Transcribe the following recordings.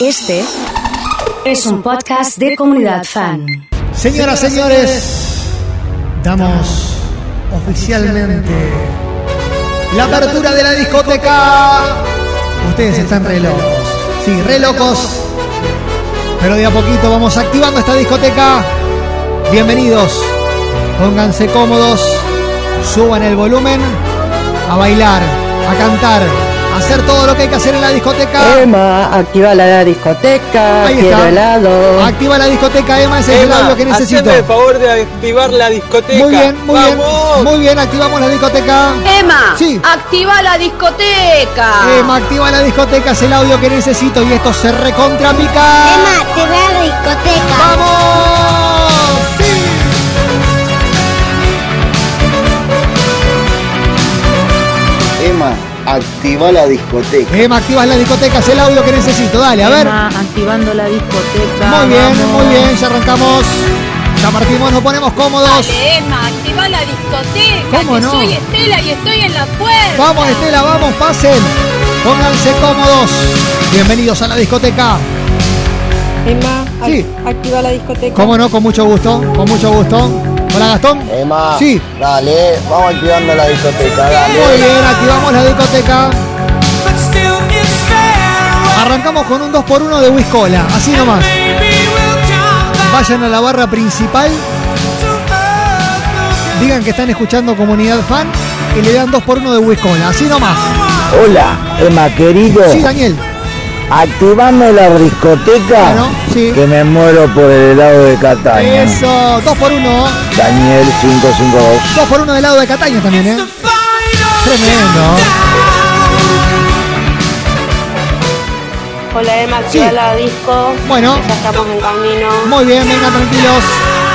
Este es un podcast de comunidad fan. Señoras, señores, damos oficialmente la apertura de la discoteca. Ustedes están re locos. Sí, re locos. Pero de a poquito vamos activando esta discoteca. Bienvenidos. Pónganse cómodos. Suban el volumen. A bailar. A cantar. Hacer todo lo que hay que hacer en la discoteca. Emma, activa la discoteca, Ahí quiero está. helado. Activa la discoteca, Emma. Ese es el audio que necesito. el favor de activar la discoteca. Muy bien, muy bien. ¡Vamos! Muy bien, activamos la discoteca. Emma, Sí. activa la discoteca. Emma, activa la discoteca, es el audio que necesito y esto se recontrapica. Emma, te a la discoteca. ¡Vamos! Activa la discoteca. Emma, activas la discoteca, es el audio que necesito. Dale, a ver. Emma, activando la discoteca. Muy bien, vamos. muy bien, ya arrancamos. Ya partimos, nos ponemos cómodos. Dale, Emma, activa la discoteca. ¿Cómo que no? Soy Estela y estoy en la puerta. Vamos, Estela, vamos, pasen. Pónganse cómodos. Bienvenidos a la discoteca. Emma, Sí. ac- activa la discoteca. ¿Cómo no? Con mucho gusto, con mucho gusto. Hola, Gastón. Emma, Sí. dale, vamos activando la discoteca, dale. Muy bien, activamos la discoteca. Arrancamos con un 2x1 de Wiscola, así nomás. Vayan a la barra principal, digan que están escuchando Comunidad Fan y le dan 2x1 de Wiscola, así nomás. Hola, Emma querido, Sí, Daniel. activame la discoteca. Bueno, sí. Que me muero por el helado de Catania. Eso, 2x1. Daniel 552. 2x1 del lado de Cataño también, ¿eh? Tremendo. Hola Emma, Sí. activa la disco. Bueno. Ya estamos en camino. Muy bien, vengan tranquilos.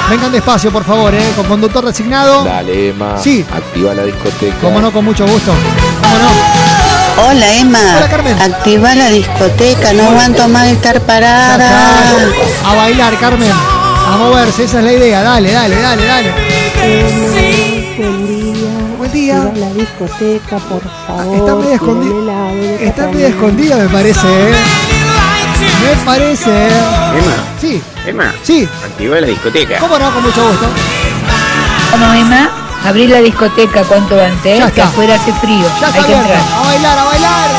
Vengan despacio, por favor, ¿eh? Con conductor designado. Dale, Emma. Sí. Activa la discoteca. Como no, con mucho gusto. Cómo no. Hola Emma, Hola, Carmen. activa la discoteca, no aguanto más estar Ya parada. A bailar, Carmen. A moverse, esa es la idea. Dale, dale, dale, dale. Buen día. Buen día. La discoteca, por favor. Está medio escondida. Está medio escondida, me parece, ¿eh? Me parece. ¿eh? Emma, Sí, Emma, sí. activa la discoteca. ¿Cómo no? Con mucho gusto. Vamos, Emma, abrir la discoteca cuanto antes, Ya que está. afuera hace frío. Ya Hay que entrar. A bailar, a bailar.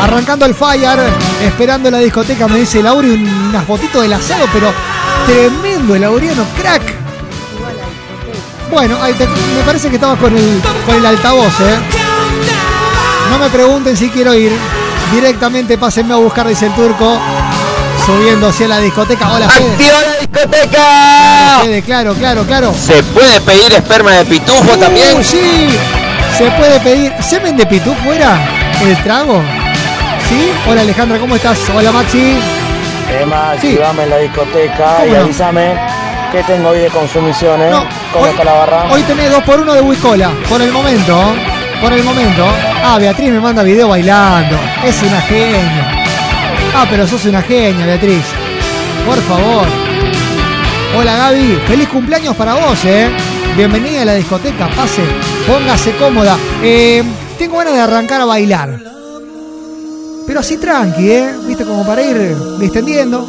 Arrancando el fire, esperando la discoteca, me dice Lauri unas fotitos del asado, pero tremendo el Laureano, crack. Bueno, ahí te- me parece que estabas con el, con el altavoz, ¿eh? No me pregunten si quiero ir. Directamente pásenme a buscar, dice el turco. Subiendo hacia la discoteca. Hola, Fede. ¡Activa la discoteca! Fede, claro, claro, claro. ¿Se puede pedir esperma de pitufo también? Uh, sí, se puede pedir. ¿Semen de pitú fuera? ¿El trago? ¿Sí? Hola Alejandra, ¿cómo estás? Hola Maxi. Emma, Sí. activame la discoteca ¿Cómo y no? avísame qué tengo hoy de consumiciones. No, ¿Cómo hoy, está la barra? hoy tenés dos por uno de Wiscola. Por el momento. Por el momento. Ah, Beatriz me manda video bailando. Es una genia. Ah, pero sos una genia, Beatriz. Por favor. Hola Gaby, feliz cumpleaños para vos, eh. Bienvenida a la discoteca, pase, póngase cómoda. Eh, tengo ganas de arrancar a bailar. Pero así tranqui, ¿eh? Viste, como para ir distendiendo.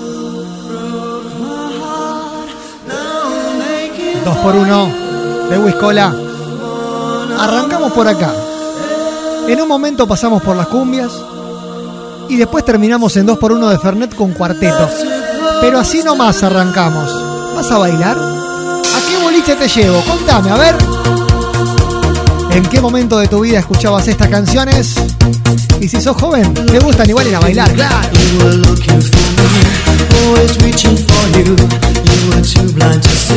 Dos por uno de Wiscola. Arrancamos por acá. En un momento pasamos por las cumbias. Y después terminamos en 2 por 1 de Fernet con cuarteto. Pero así nomás arrancamos. ¿Vas a bailar? ¿A qué boliche te llevo? Contame, a ver. ¿En qué momento de tu vida escuchabas estas canciones? Y si sos joven, te gustan igual ir a bailar, claro.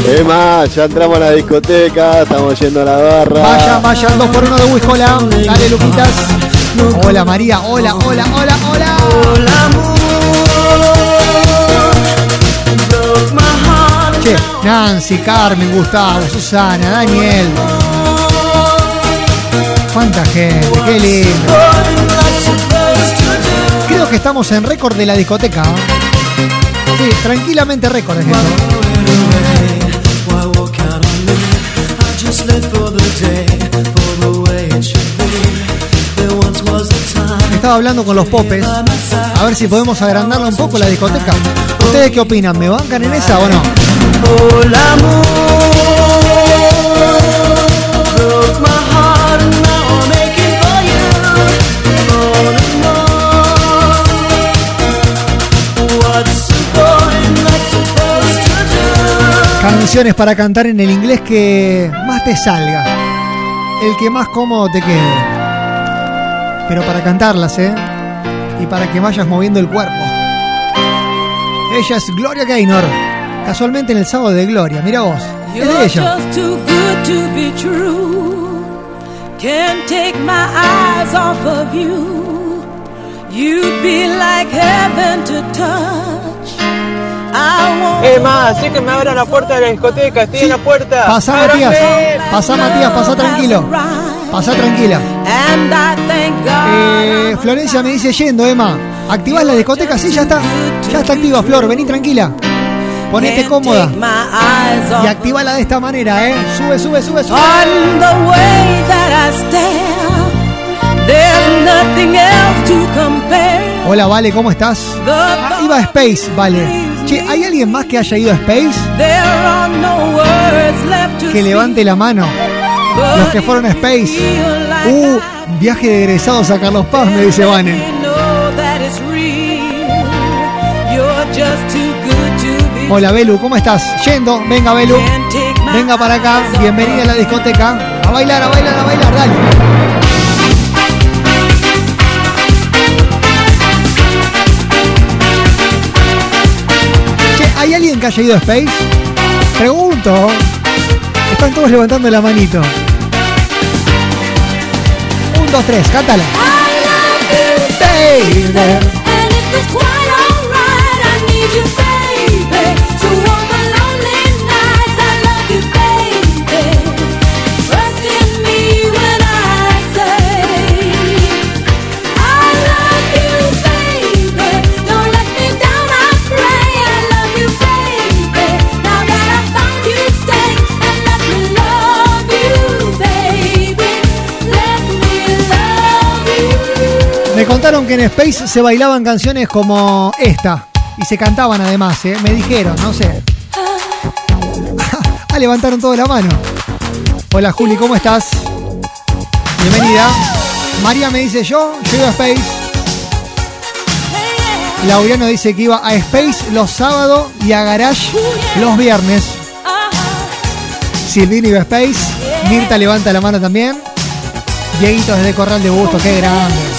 Emma, ya entramos a la discoteca, estamos yendo a la barra. Vayan, vayan, 2 por 1 de Wiscola. Dale, Luquitas. Hola, María. Hola, hola, hola, hola. Che, Nancy, Carmen, Gustavo, Susana, Daniel. Cuánta gente, qué lindo. Que estamos en récord de la discoteca. ¿eh? Sí, tranquilamente récord es Estaba hablando con los popes, a ver si podemos agrandarla un poco la discoteca. ¿Ustedes qué opinan? ¿Me bancan en esa o no? Canciones para cantar en el inglés que más te salga. El que más cómodo te quede. Pero para cantarlas, ¿eh? Y para que vayas moviendo el cuerpo. Ella es Gloria Gaynor. Casualmente en el sábado de Gloria. Mira vos. Es de ella. just too good to be true. Can't take my eyes off of you. You'd be like heaven to touch. I want Eh, ma, así que me abran la puerta de la discoteca, estoy en la puerta. Pasá, Matías. ¡Ábranme! Pasá, Matías. Pasá tranquilo. Pasá tranquila. Eh, Florencia me dice yendo, Emma. ¿Activás la discoteca? Sí, ya está. Ya está activa, Flor. Vení tranquila. Ponete cómoda. Y activala de esta manera, ¿eh? Sube, sube, sube, sube. Hola, Vale, ¿cómo estás? Ah, iba a Space, Vale. Che, ¿hay alguien más que haya ido a Space? Que levante la mano. Los que fueron a Space. Uh, viaje de egresados a Carlos Paz, me dice Vane. I know that it's real. You're just too good to be Hola, Belu, ¿cómo estás? Yendo, venga, Belu. Venga para acá, bienvenida a la discoteca. A bailar, a bailar, a bailar, dale. ¿Hay alguien que haya ido a Space? Pregunto. Están todos levantando la manito. Un, dos, tres, cántala. Contaron que en Space se bailaban canciones como esta. Y se cantaban además, ¿eh? Me dijeron, no sé. ah, levantaron toda la mano. Hola Juli, ¿cómo estás? Bienvenida. María me dice yo, yo iba a Space. Laureano dice que iba a Space los sábados y a Garage los viernes. Silvino iba a Space. Mirta levanta la mano también. Dieguito desde Corral de Busto, qué grande.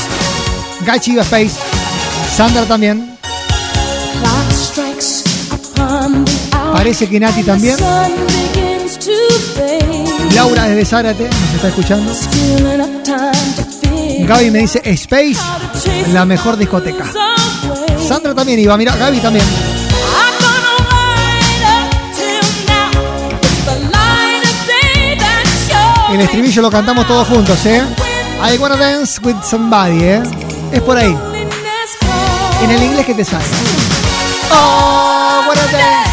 Gachi iba Space. Sandra también. Parece que Nati también. Laura desde Zárate nos está escuchando. Gaby me dice Space, la mejor discoteca. Sandra también iba, mira, Gaby también. El estribillo lo cantamos todos juntos, ¿eh? I wanna dance with somebody, ¿eh? Es por ahí. En el inglés que te sale. Oh, wanna dance.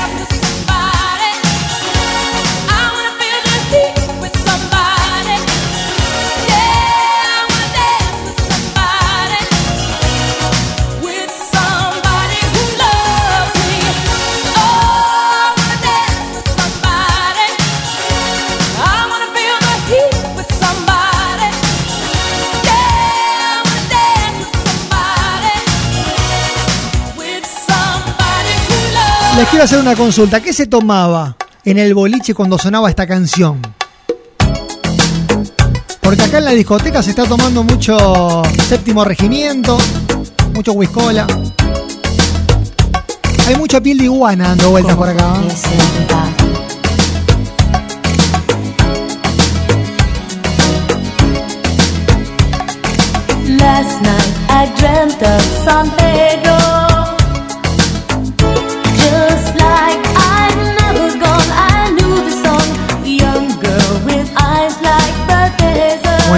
Les quiero hacer una consulta. ¿Qué se tomaba en el boliche cuando sonaba esta canción? Porque acá en la discoteca se está tomando mucho séptimo regimiento, mucho whiskola. Hay mucha piel de iguana dando vueltas por acá.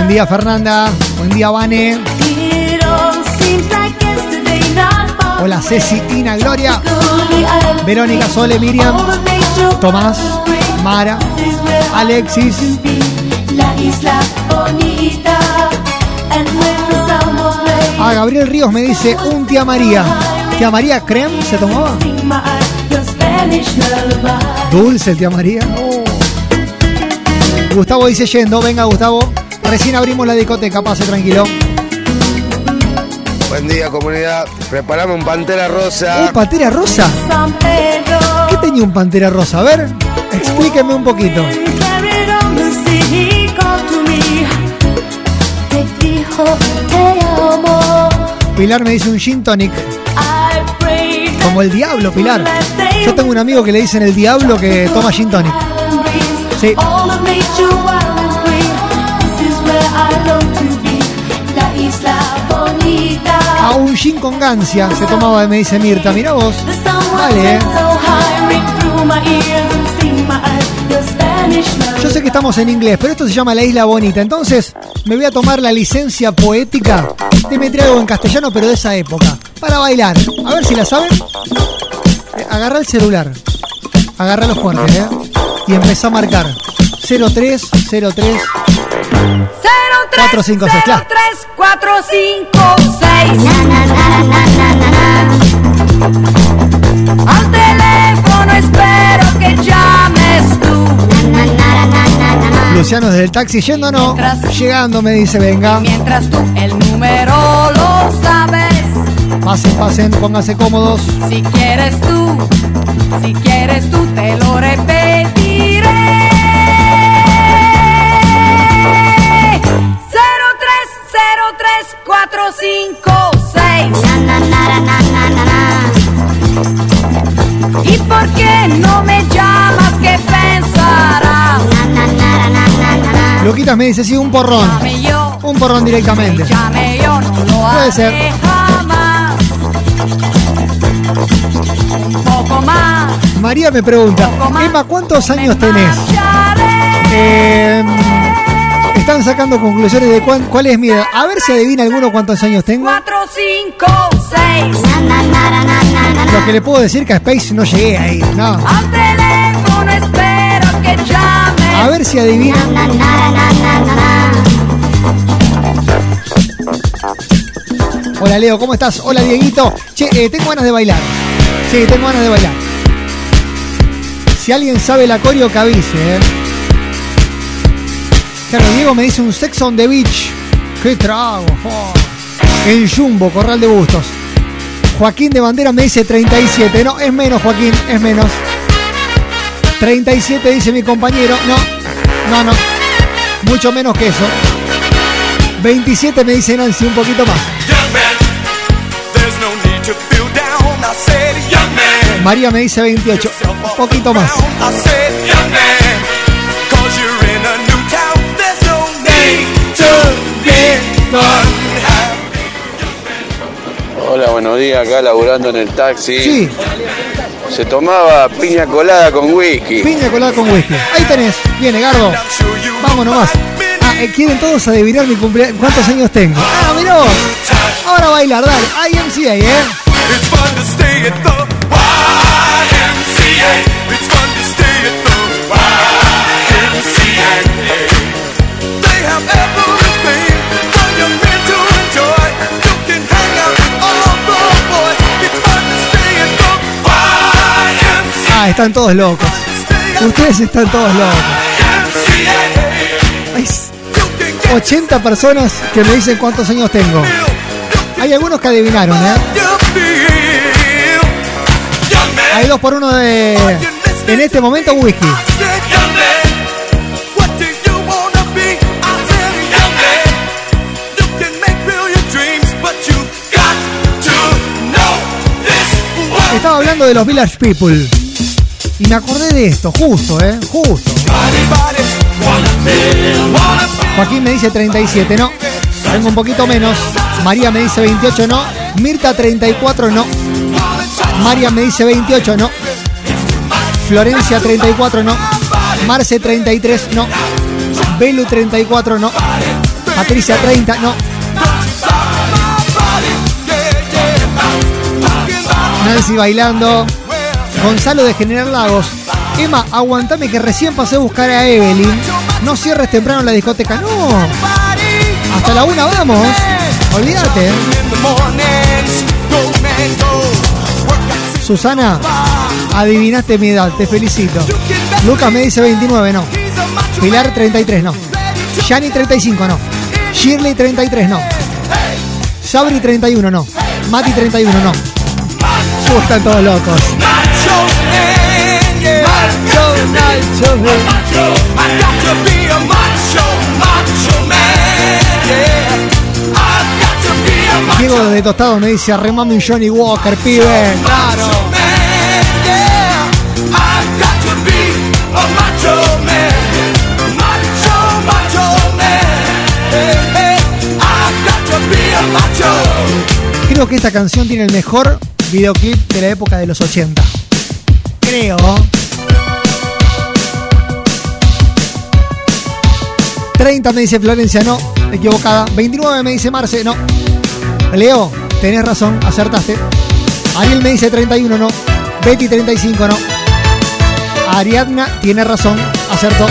Buen día Fernanda, buen día Vane. Hola Ceci, Tina, Gloria, Verónica, Sole, Miriam, Tomás, Mara, Alexis, La isla bonita. Play, Gabriel Ríos me dice un tía María. ¿Tía María creme se tomaba? Dulce el tía María. Oh. Gustavo dice yendo, venga Gustavo. Recién abrimos la discoteca, pase tranquilo. Buen día, comunidad. Preparame un pantera rosa. ¿Un pantera rosa? ¿Qué tenía un pantera rosa? A ver, explíqueme un poquito. Pilar me dice un gin tonic. Como el diablo, Pilar. Yo tengo un amigo que le dicen el diablo que toma gin tonic. Sí. A un gin con gancia se tomaba, me dice Mirta. Mira vos. Vale, eh. Yo sé que estamos en inglés, pero esto se llama La Isla Bonita. Entonces, me voy a tomar la licencia poética de meter algo en castellano, pero de esa época. Para bailar. A ver si la saben. Eh, Agarra el celular. Agarra los fuertes, ¿eh? Y empezá a marcar. 03, 03. 4, 5, 6, claro. 3, 4, 5, 6. Al teléfono espero que llames tú. Luciano desde el taxi yendo. Llegando me dice, venga. Mientras tú el número lo sabes. Pasen, pasen, pónganse cómodos. Si quieres tú, si quieres tú te lo repetiré. 5, 6. ¿Y por qué no me llamas? ¿Qué pensarás? Luquitas me dice, sí, un porrón. Llame yo, Un porrón directamente. llame yo, no lo Puede ser. jamás. Un poco más. María me pregunta, Emma, ¿cuántos años tenés? Eh, están sacando conclusiones de cuán- cuál es mi edad. A ver si adivina alguno cuántos años tengo. 4, 5, 6. Lo que le puedo decir que a Space no llegué ahí. No. Al teléfono espero que llames. A ver si adivina. Hola Leo, ¿cómo estás? Hola Dieguito. Che, eh, tengo ganas de bailar. Sí, tengo ganas de bailar. Si alguien sabe la coreo, que avise, ¿eh? Claro, Diego me dice un sex on the beach. ¡Qué trago! oh. El Jumbo, Corral de Bustos. Joaquín de Bandera me dice 37. No, es menos, Joaquín, es menos. 37 dice mi compañero. No, no, no. Mucho menos que eso. 27 me dice Nancy, un poquito más. María me dice 28. Un poquito más. Hola, buenos días, acá laburando en el taxi. Sí, Se tomaba piña colada con whisky. piña colada con whisky. Ahí tenés. Viene, Gardo. Vamos nomás. Ah, eh, quieren todos adivinar mi cumpleaños. ¿Cuántos años tengo? Ah, mirá vos. Ahora bailar, dale. IMCA, ¿eh? Ah, están todos locos. Ustedes están todos locos. Hay 80 personas que me dicen cuántos años tengo. Hay algunos que adivinaron, ¿eh? Hay dos por uno de. En este momento, whisky. Estaba hablando de los Village People. Y me acordé de esto, justo, ¿eh? Justo. Joaquín me dice 37, no. Tengo un poquito menos. María me dice 28, no. Mirta 34, no. María me dice 28, no. Florencia 34, no. Marce 33, no. Belu 34, no. Patricia 30, no. Nancy bailando. Gonzalo de General Lagos. Emma, aguantame que recién pasé a buscar a Evelyn. No cierres temprano la discoteca, no. Hasta la una vamos. Olvídate. ¿eh? Susana, adivinaste mi edad, te felicito. Lucas me dice 29, no. Pilar 33, no. Yani 35, no. Shirley 33, no. Sabri 31, no. Mati 31, no. Están todos locos. Diego de Tostado me dice arremame un Johnny Walker, pibe. Claro. Creo que esta canción tiene el mejor videoclip de la época de los 80. Creo. ...30 me dice Florencia, no, equivocada. 29 me dice Marce, no. Leo, tenés razón, acertaste. Ariel me dice 31, no. Betty 35, no. Ariadna tiene razón, acertó.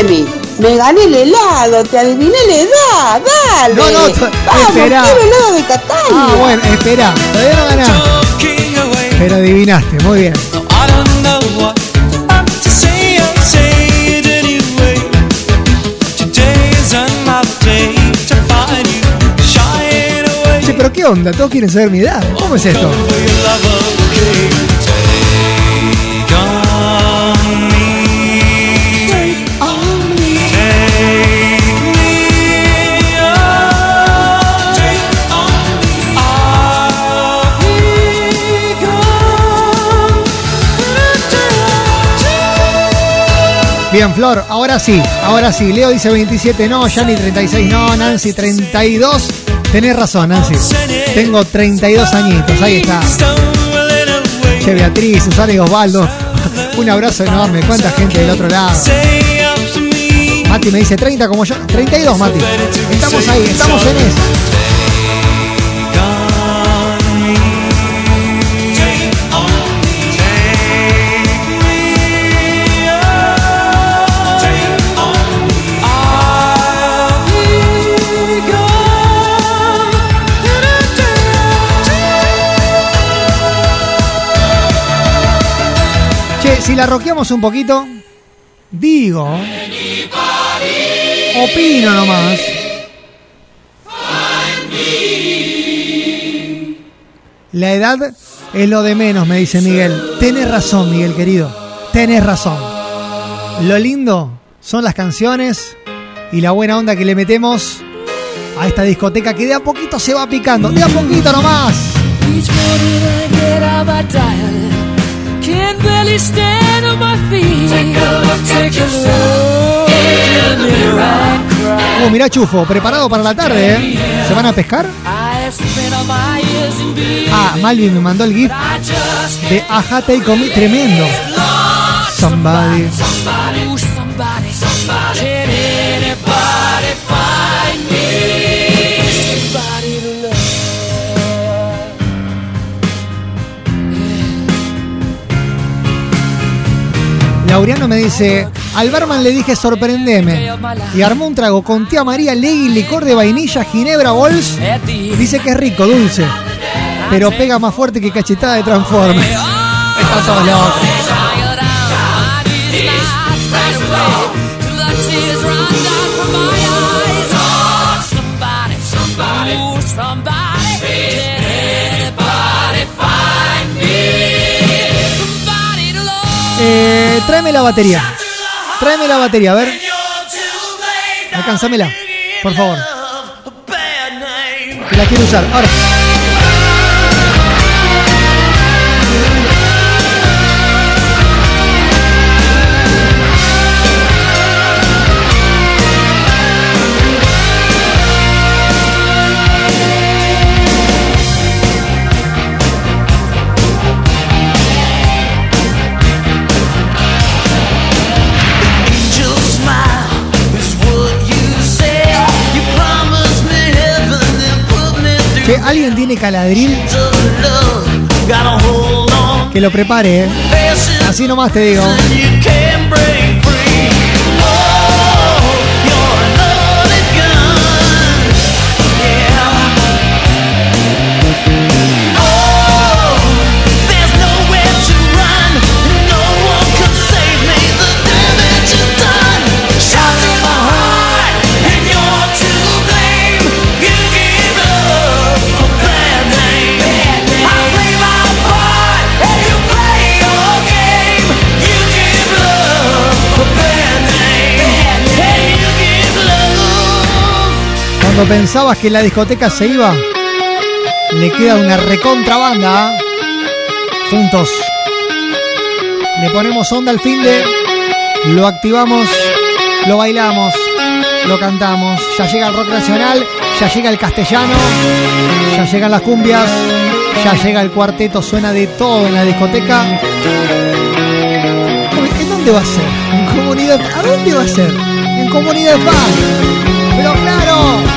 Emi, me gané el helado, te adiviné la edad, dale. No, no, Vamos, espera. quiero helado de Catania. Ah, bueno, espera, todavía no ganás. Pero adivinaste, muy bien. Che, pero ¿qué onda? Todos quieren saber mi edad. ¿Cómo es esto? Bien, Flor, ahora sí, ahora sí. Leo dice 27, no, Yani 36, no, Nancy 32. Tenés razón, Nancy. Tengo 32 añitos, ahí está. Che, Beatriz, Susana y Osvaldo. Un abrazo enorme. ¿Cuánta gente del otro lado? Mati me dice 30 como yo. 32, Mati. Estamos ahí, estamos en eso. Si la roqueamos un poquito, digo, opino nomás. La edad es lo de menos, me dice Miguel. Tenés razón, Miguel querido. Tenés razón. Lo lindo son las canciones y la buena onda que le metemos a esta discoteca que de a poquito se va picando. De a poquito nomás. Can't barely stand on my feet. Take a look, take a look in the mirror and cry. Uh, mirá Chufo, preparado para la tarde, ¿eh? ¿Se van a pescar? Ah, Malvin me mandó el GIF I just de Aja Take On Me, tremendo. Somebody. somebody, somebody, somebody. Laureano me dice, al barman le dije sorprendeme. Y armó un trago con tía María, Legui, licor de vainilla, ginebra, bols. Dice que es rico, dulce. Pero pega más fuerte que cachetada de Transformers. Está todo loco. Eh, tráeme la batería. Tráeme la batería, a ver. Alcánzamela, por favor. La quiero usar. Ahora. Alguien tiene caladril. Que lo prepare, eh. Así nomás te digo. Pensabas que la discoteca se iba, le queda una recontrabanda. ¿ah? Juntos. Le ponemos onda al fin de. Lo activamos, lo bailamos, lo cantamos. Ya llega el rock nacional, ya llega el castellano, ya llegan las cumbias, ya llega el cuarteto, suena de todo en la discoteca. ¿En dónde va a ser? ¿En comunidad? ¿A dónde va a ser? En comunidad. Pero claro.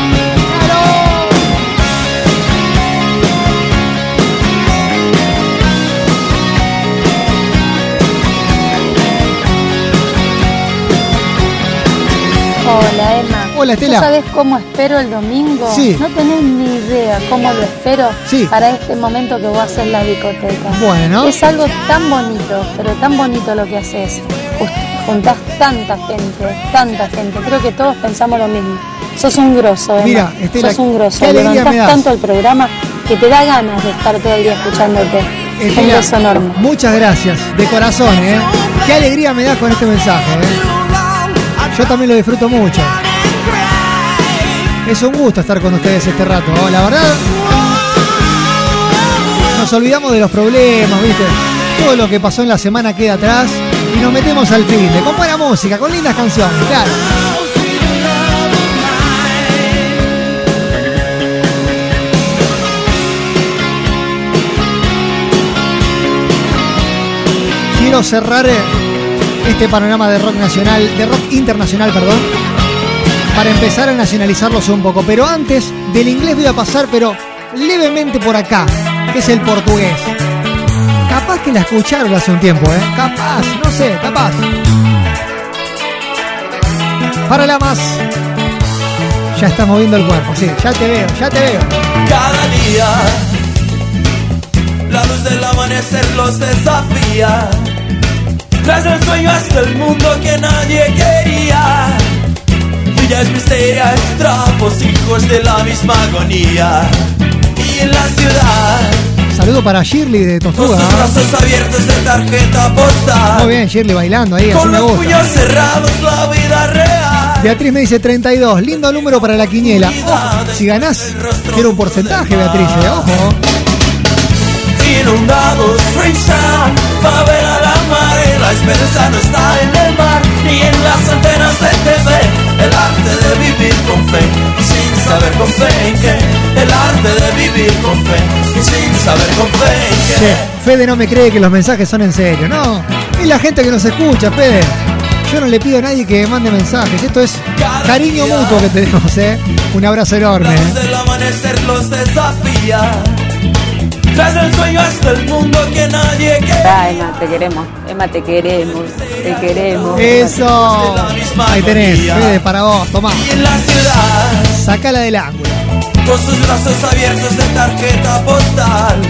Hola Emma. Hola, Estela. ¿Tú sabes cómo espero el domingo? Sí. No tenés ni idea cómo lo espero Sí. para este momento que vos haces la discoteca. Bueno. Es algo tan bonito, pero tan bonito lo que haces. Ju- Juntás tanta gente, tanta gente. Creo que todos pensamos lo mismo. Sos un grosso, Emma. Mira, Estela, Sos un grosso. qué me das. tanto el programa que te da ganas de estar todo el día escuchándote. un Estela, beso enorme. Muchas gracias, de corazón, ¿eh? Qué alegría me das con este mensaje, ¿eh? Yo también lo disfruto mucho. Es un gusto estar con ustedes este rato, la verdad. Nos olvidamos de los problemas, ¿viste? Todo lo que pasó en la semana queda atrás y nos metemos al fin de con buena música, con lindas canciones, claro. Quiero cerrar eh, este panorama de rock nacional, de rock internacional, perdón, para empezar a nacionalizarlos un poco. Pero antes del inglés voy a pasar, pero levemente por acá, que es el portugués. Capaz que la escucharon hace un tiempo, ¿eh? Capaz, no sé, capaz. Para la más. Ya estás moviendo el cuerpo, sí, ya te veo, ya te veo. Cada día la luz del amanecer los desafía. Tras el sueño hasta el mundo que nadie quería. Villas misterias, trapos, hijos de la misma agonía. Y en la ciudad, Saludo para Shirley de con Tortuga. sus ¿eh? brazos abiertos de tarjeta postal. Muy bien, Shirley bailando ahí, Con los puños cerrados, la vida real. Beatriz me dice 32, lindo número para la quiniela. Ojo, si ganás, quiero un porcentaje, Beatriz, eh, ojo. Inundados, Freestyle, favela la esperanza no está en el mar, ni en las antenas de TV, el arte de vivir con fe, y sin saber con fe en qué, el arte de vivir con fe, y sin saber con fe en qué. Che, Fede no me cree que los mensajes son en serio, no. Es la gente que nos escucha, Fede. Yo no le pido a nadie que mande mensajes, esto es cariño mutuo que tenemos, ¿eh? Un abrazo enorme. ¿eh? amanecer los desafía, tras el sueño hasta el mundo que nadie quiere. Emma, te queremos. Emma, te queremos. Te queremos. Eso. Ahí tenés, Fede, para vos, tomá. Y en la ciudad, Sacala del ángulo. con sus brazos abiertos de tarjeta postal,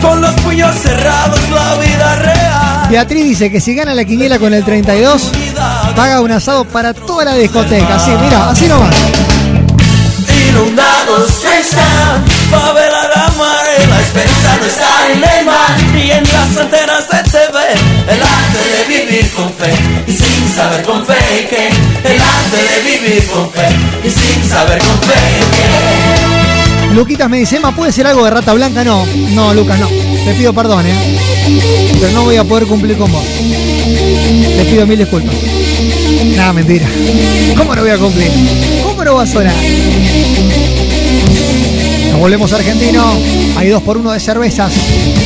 con los puños cerrados, la vida real. Beatriz dice que si gana la quiniela con el 32, paga un asado para toda la discoteca. Así, mira, así nomás. Inundados están, favela la mare, la esperanza no está en el mar, ni en las antenas de TV, el arte de vivir con fe, y sin saber con fe que, el arte de vivir con fe, y sin saber con fe que. Luquitas me dice, Emma, ¿puede ser algo de rata blanca? No, no, Lucas, no. Te pido perdón, ¿eh? Pero no voy a poder cumplir con vos. Te pido mil disculpas. Nada, mentira. ¿Cómo no voy a cumplir? ¿Cómo no va a sonar? Nos volvemos a argentino. Hay dos por uno de cervezas.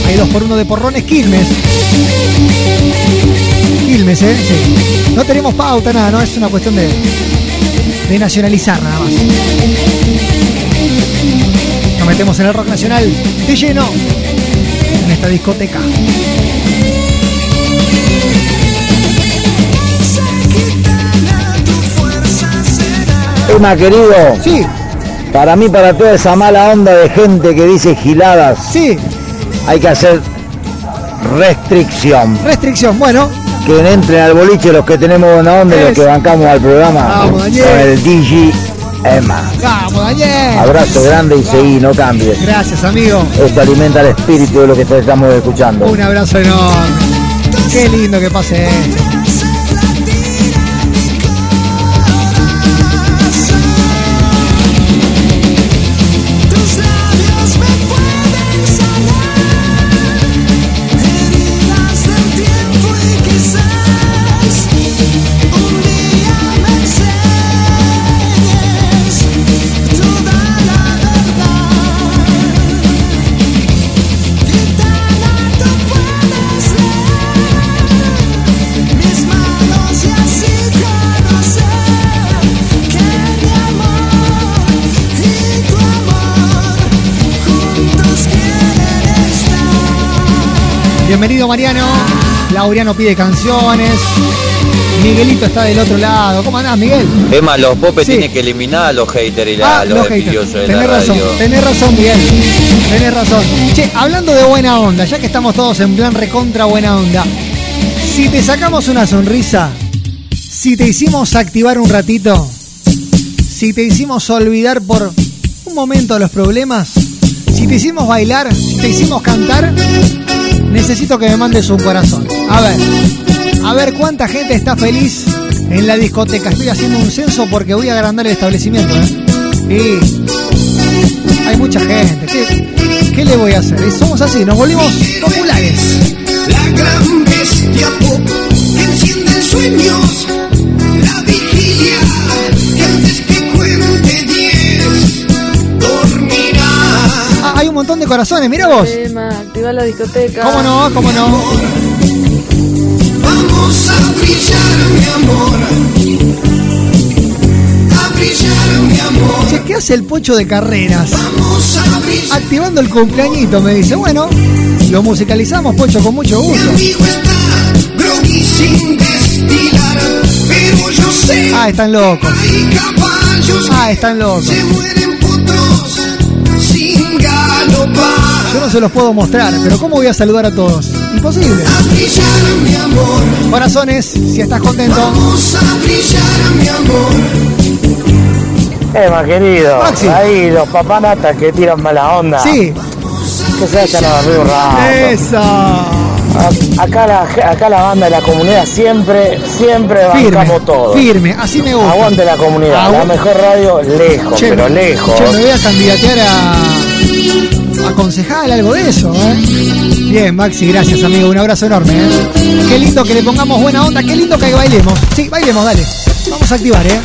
Hay dos por uno de porrones Quilmes. Quilmes, ¿eh? Sí. No tenemos pauta, nada, no es una cuestión de, de nacionalizar nada más. Nos metemos en el rock nacional de lleno en esta discoteca. Emma, querido. Sí. Para mí, para toda esa mala onda de gente que dice giladas. Sí. Hay que hacer restricción. Restricción, bueno. Que entren al boliche los que tenemos buena onda y los que bancamos al programa. Vamos, Daniel. Con el DJ Emma. Vamos, Daniel. Abrazo grande y seguí, no cambies. Gracias, amigo. Esto alimenta el espíritu de lo que estamos escuchando. Un abrazo enorme. Qué lindo que pase esto. Bienvenido Mariano. Laureano pide canciones. Miguelito está del otro lado. ¿Cómo andás, Miguel? Emma, los popes Sí. tienen que eliminar a los haters y la- Ah, los los haters. de la Tenés razón, radio. tenés razón, Miguel. Tenés razón. Che, hablando de buena onda, ya que estamos todos en plan recontra buena onda, si te sacamos una sonrisa, si te hicimos activar un ratito, si te hicimos olvidar por un momento los problemas, si te hicimos bailar, si te hicimos cantar, necesito que me mandes un corazón. A ver, a ver cuánta gente está feliz en la discoteca. Estoy haciendo un censo porque voy a agrandar el establecimiento. ¿eh? Y hay mucha gente. ¿Qué, qué le voy a hacer? Somos así, nos volvimos populares. La gran bestia pop enciende sueños. Montón de corazones, mira vos. Emma, activa la discoteca. ¿Cómo no? ¿Cómo no? Vamos a brillar, mi amor. A brillar, mi amor. Che, ¿qué hace el pocho de carreras? Vamos a brillar. Activando el cumpleañito, me dice. Bueno, lo musicalizamos, pocho, con mucho Mi gusto. amigo está groggy sin destilar. Pero yo sé. Ah, están locos. Hay caballos Ah, están locos. se mueren se los puedo mostrar, pero ¿cómo voy a saludar a todos? Imposible. A brillar, mi amor. Corazones, si estás contento. Vamos a brillar, mi amor. Emma, querido. Maxi. Ahí los papanatas que tiran mala onda. Sí, Que se vayan a dormir un rato. Acá la, acá la banda de la comunidad siempre, siempre Firme, bancamos todo. firme, así me gusta. Aguante la comunidad, Agu- la mejor radio lejos, Che, pero lejos. Che, me voy a candidatear a, a concejal, algo de eso, ¿eh? Bien, Maxi, gracias, amigo. Un abrazo enorme, ¿eh? Qué lindo que le pongamos buena onda, qué lindo que bailemos. Sí, bailemos, dale. Vamos a activar, ¿eh?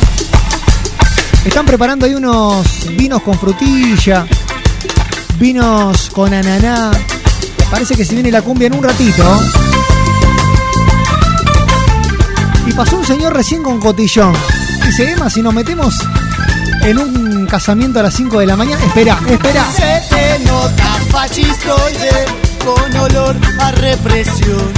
Están preparando ahí unos vinos con frutilla, vinos con ananá. Parece que se viene la cumbia en un ratito. Y pasó un señor recién con cotillón. Dice, Emma, si nos metemos en un casamiento a las 5 de la mañana. Espera, espera. Nota fascistoide con olor a represión.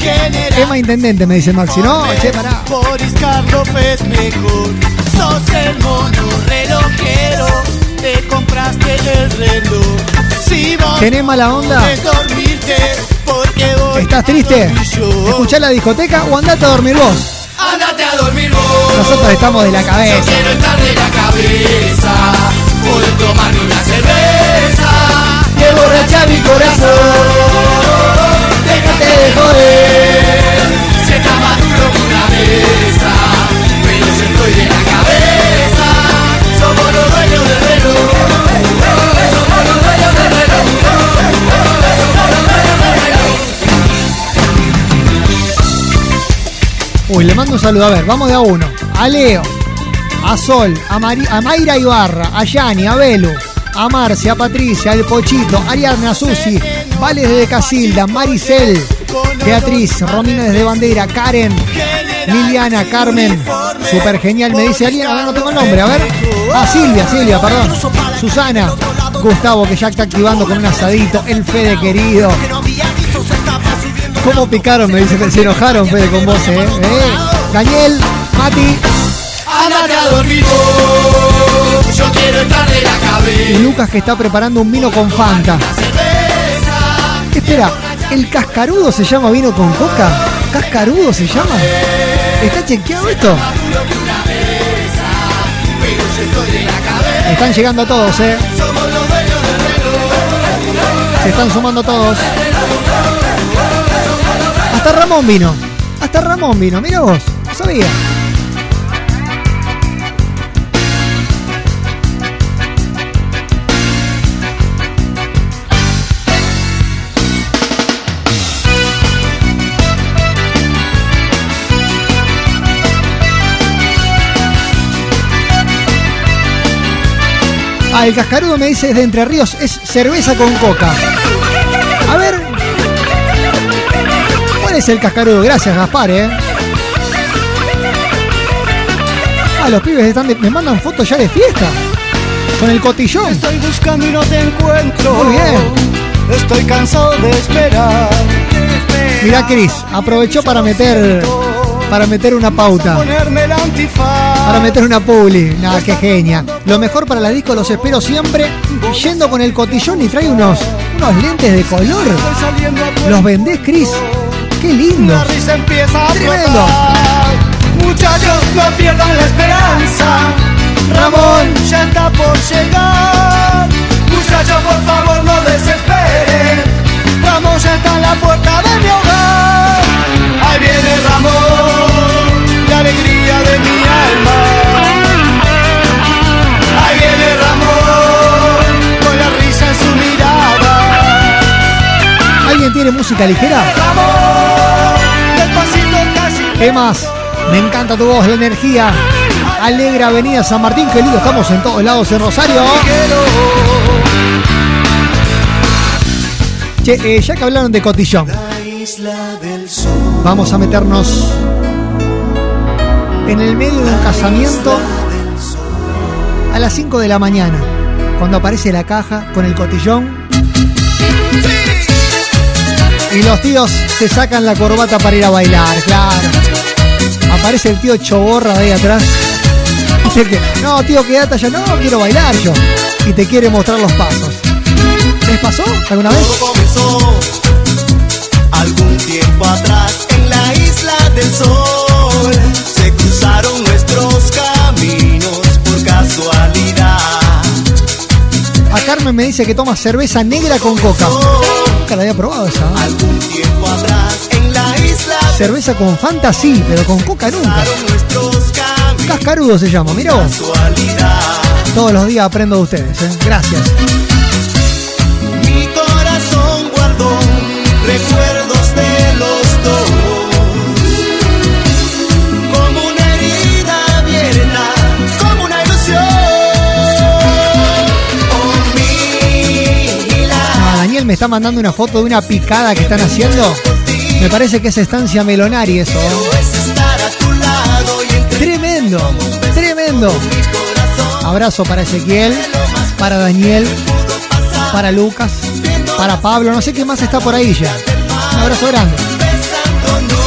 General Emma Intendente, me dice Maxi. No, che, pará. Boris Karloff es mejor. Sos el mono relojero. Te compraste el reloj. Si vos ¿Tenés mala onda? dormirte porque vos ¿Estás triste? dormís yo. ¿Escuchá la discoteca o andate a dormir vos? Andate a dormir vos. Nosotros estamos de la Yo cabeza. quiero estar de la cabeza. Poder tomarme una cerveza. Y emborrachar mi corazón. Déjate de joder. Si está más duro que una mesa. Pero yo estoy de la cabeza. Somos los dueños del reloj. Somos los dueños del reloj. Somos los dueños del reloj. Uy, le mando un saludo. A ver, vamos de a uno. A Leo, a Sol, a, Mari- a Mayra Ibarra, a Yani, a Belu, a Marcia, a Patricia, al Pochito, Ariadna, Susi, Vales desde Casilda, Maricel, Beatriz, Romina desde Bandera, Karen, Liliana, Carmen, super genial, me dice alguien, a ver, no tengo el nombre, a ver. Ah, Silvia, Silvia, perdón. Susana, Gustavo, que ya está activando con un asadito, el Fede querido. ¿Cómo picaron? Me dice, se enojaron, Fede, con vos, ¿eh? ¿Eh? Daniel, Mati Andate a dormir Lucas que está preparando un vino con Fanta. Espera, ¿el cascarudo se llama vino con coca? ¿Cascarudo se llama? ¿Está chequeado esto? Están llegando todos, ¿eh? Se están sumando todos. Hasta Ramón vino. Hasta Ramón vino. Mira vos. Sabía. Ah, el cascarudo me dice es de Entre Ríos, es cerveza con coca. A ver. ¿Cuál es el cascarudo? Gracias, Gaspar, eh. Ah, los pibes están de- me mandan fotos ya de fiesta. Con el cotillón. Estoy buscando y no te encuentro. Muy bien. Estoy cansado de esperar. Mirá, Cris, aprovechó para meter para meter una pauta. Para meter una publi. Nada, qué genia. Lo mejor para la disco los espero siempre yendo con el cotillón y trae unos, unos lentes de color. ¿Los vendés, Cris? Qué lindo. Tremendo. Muchachos, no pierdan ¿Alguien tiene música ligera? Ramón, despacito casi. ¿Qué más? Me encanta tu voz, la energía. Alegra Avenida San Martín, qué lindo, estamos en todos lados en Rosario. Che, eh, ya que hablaron de cotillón, vamos a meternos en el medio de un casamiento a las 5 de la mañana, cuando aparece la caja con el cotillón. Y los tíos se sacan la corbata para ir a bailar, claro. Aparece el tío Choborra de ahí atrás. Dice que, no, tío, quédate allá. No, quiero bailar yo. Y te quiere mostrar los pasos. ¿Les pasó alguna vez? Todo comenzó algún tiempo atrás en la isla del sol. Se cruzaron nuestros caminos por casualidad. A Carmen me dice que toma cerveza negra con coca. Nunca la había probado esa. Algún tiempo atrás en la isla Cerveza con Fanta sí, pero con coca nunca. Cascarudo se llama, mirá vos. Todos los días aprendo de ustedes. ¿eh? Gracias. Mi corazón guardó recuerdos de los me está mandando una foto de una picada que están haciendo. Me parece que es estancia Melonari eso. ¿eh? Tremendo, tremendo. Abrazo para Ezequiel, para Daniel, para Lucas, para Pablo, no sé qué más está por ahí ya. Un abrazo grande.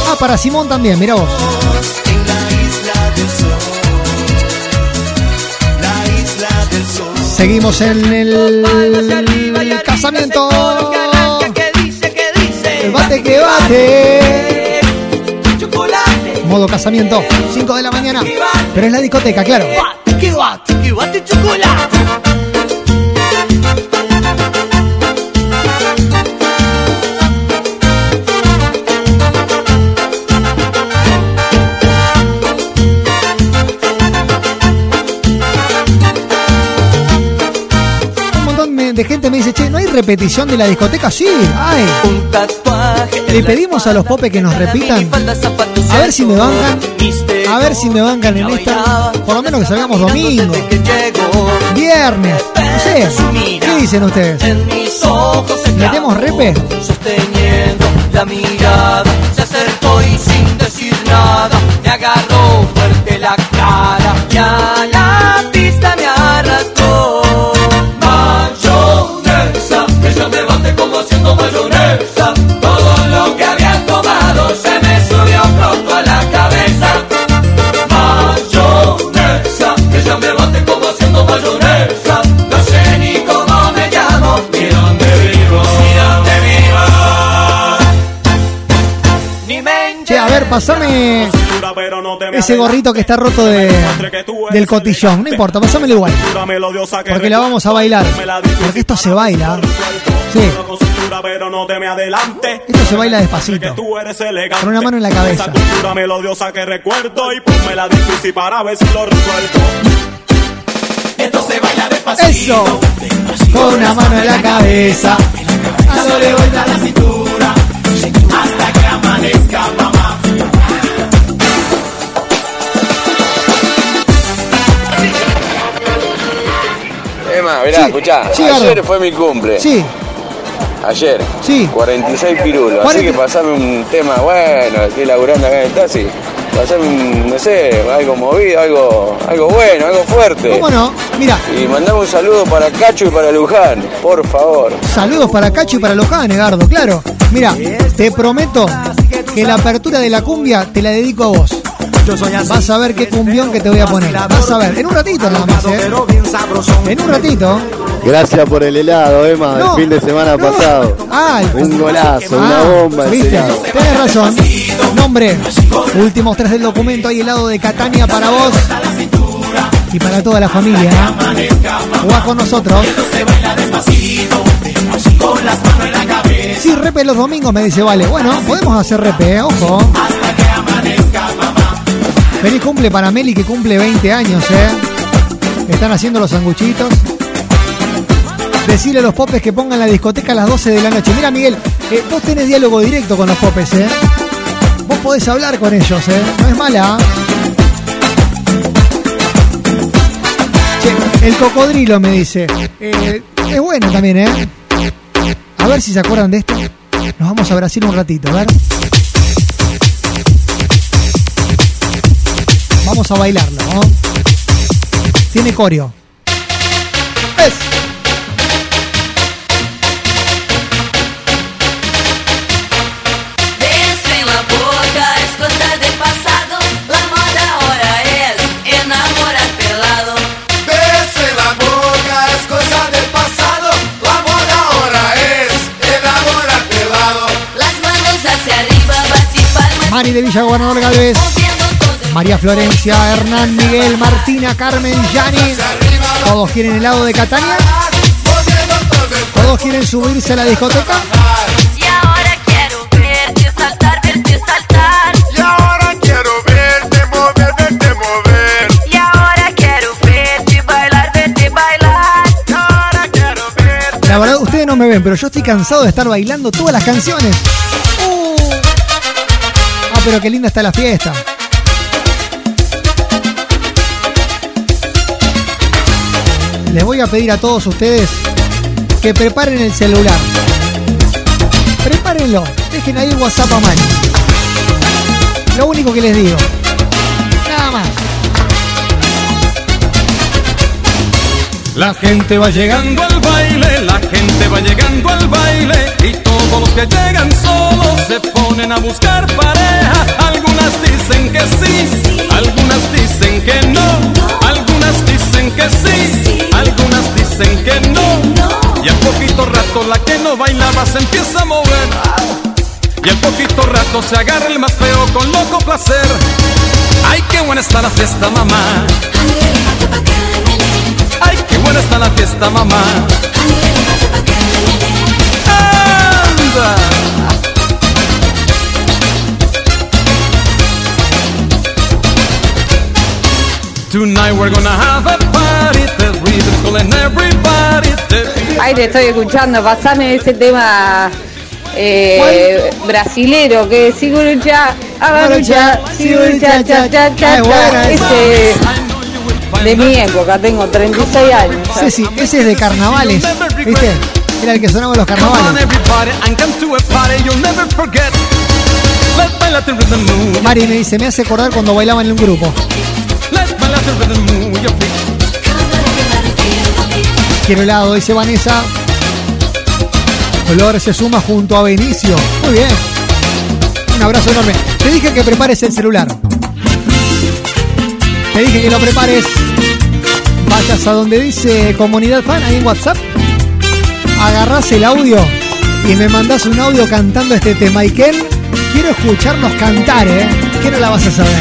Ah, para Simón también, mira vos. Seguimos en el casamiento. El bate que bate. Chocolate. Modo casamiento, 5 de la mañana. Pero es la discoteca, claro. Que bate, que bate chocolate. De gente me dice, che, ¿no hay repetición de la discoteca? Sí, hay. Un tatuaje. Le pedimos a los popes que nos repitan. A ver si me bancan. A ver si me bancan en esta. Por lo menos que salgamos domingo, viernes. No sé. ¿Qué dicen ustedes? ¿Metemos repe? Sosteniendo la mirada. Se acercó y sin decir nada. Me agarró fuerte la cara. Y a la pista me pasame ese gorrito que está roto de, del cotillón. No importa, pasámelo igual. Porque la vamos a bailar. Porque esto se baila. Sí, esto se baila despacito. Con una mano en la cabeza. Esto se baila despacito. Eso. Con una mano en la cabeza. Dándole vuelta a la cintura hasta que amanezca mamá. Emma, Sí, escuchá. sí, Gardo. ayer fue mi cumple. Sí, Ayer. Sí. 46 pirulos. Así 40. que pasame un tema bueno, estoy laburando acá en el taxi. Pasame un, no sé, algo movido, algo, algo bueno, algo fuerte. ¿cómo no? Mira, Y mandame un saludo para Cacho y para Luján, por favor. saludos para Cacho y para Loján, Gardo, claro. Mira, te prometo que la apertura de la cumbia te la dedico a vos. Vas a ver qué cumbión que te voy a poner. Vas a ver, en un ratito nada más, ¿eh? En un ratito. Gracias por el helado, Emma, No, del fin de semana no. pasado. Ah, Un golazo, una Ah, bomba ese ¿Viste? Tenés razón. Nombre. Últimos tres del documento. Hay helado de Catania para vos. Y para toda la familia. Jugá con nosotros. Sí, repe los domingos, me dice, vale. Bueno, podemos hacer repe, ¿eh? ojo. Feliz cumple para Meli que cumple 20 años, ¿eh? Están haciendo los sanguchitos. Decirle a los popes que pongan la discoteca a las 12 de la noche. Mira, Miguel, eh, vos tenés diálogo directo con los popes, ¿eh? Vos podés hablar con ellos, ¿eh? No es mala. Che, el cocodrilo me dice. Eh, es bueno también, ¿eh? A ver si se acuerdan de esto. Nos vamos a Brasil un ratito, a ver. Vamos a bailarlo, ¿no? Tiene coreo. Es. Beso en la boca es cosa del pasado. La moda ahora es enamorar pelado. Beso en la boca es cosa del pasado. La moda ahora es enamorar pelado. Las manos hacia arriba, bate palmas. Mari de Villa Gobernador Galvez. María Florencia, Hernán, Miguel, Martina, Carmen, Yani. Todos quieren helado de Catania. Todos quieren subirse a la discoteca. Y ahora quiero verte saltar, verte saltar. Y ahora quiero verte mover, verte mover. Y ahora quiero verte bailar, verte bailar. Y ahora quiero verte. La verdad, ustedes no me ven, pero yo estoy cansado de estar bailando todas las canciones. Uh. Ah, pero qué linda está la fiesta. Les voy a pedir a todos ustedes que preparen el celular. Prepárenlo. Dejen ahí el WhatsApp a mano. Lo único que les digo. La gente va llegando al baile, la gente va llegando al baile y todos los que llegan solos se ponen a buscar pareja. Algunas dicen que sí, algunas dicen que no, algunas dicen que sí, algunas dicen que no. Y al poquito rato la que no bailaba se empieza a mover. Y al poquito rato se agarra el más feo con loco placer. Ay, qué buena está la fiesta, mamá. Ay, qué buena está la fiesta, mamá. Anda. Tonight we're gonna have a party. The rhythm's calling everybody. Ay, te estoy escuchando. Pasame ese tema eh, brasilero que haga lucha, sigo lucha, cha, cha, cha, cha. Ese de mi época, tengo 36 años. Ceci, ese es de carnavales. ¿Viste? Era el que sonaba los carnavales. Mari me dice, me hace acordar cuando bailaban en un grupo. Quiero helado, dice Vanessa. Flor se suma junto a Benicio. Muy bien. Un abrazo enorme. Te dije que prepares el celular. Te dije que lo prepares. Vayas a donde dice comunidad fan, ahí en WhatsApp. Agarrás el audio y me mandás un audio cantando este tema. Ken, quiero escucharnos cantar, ¿eh? ¿Qué no la vas a saber?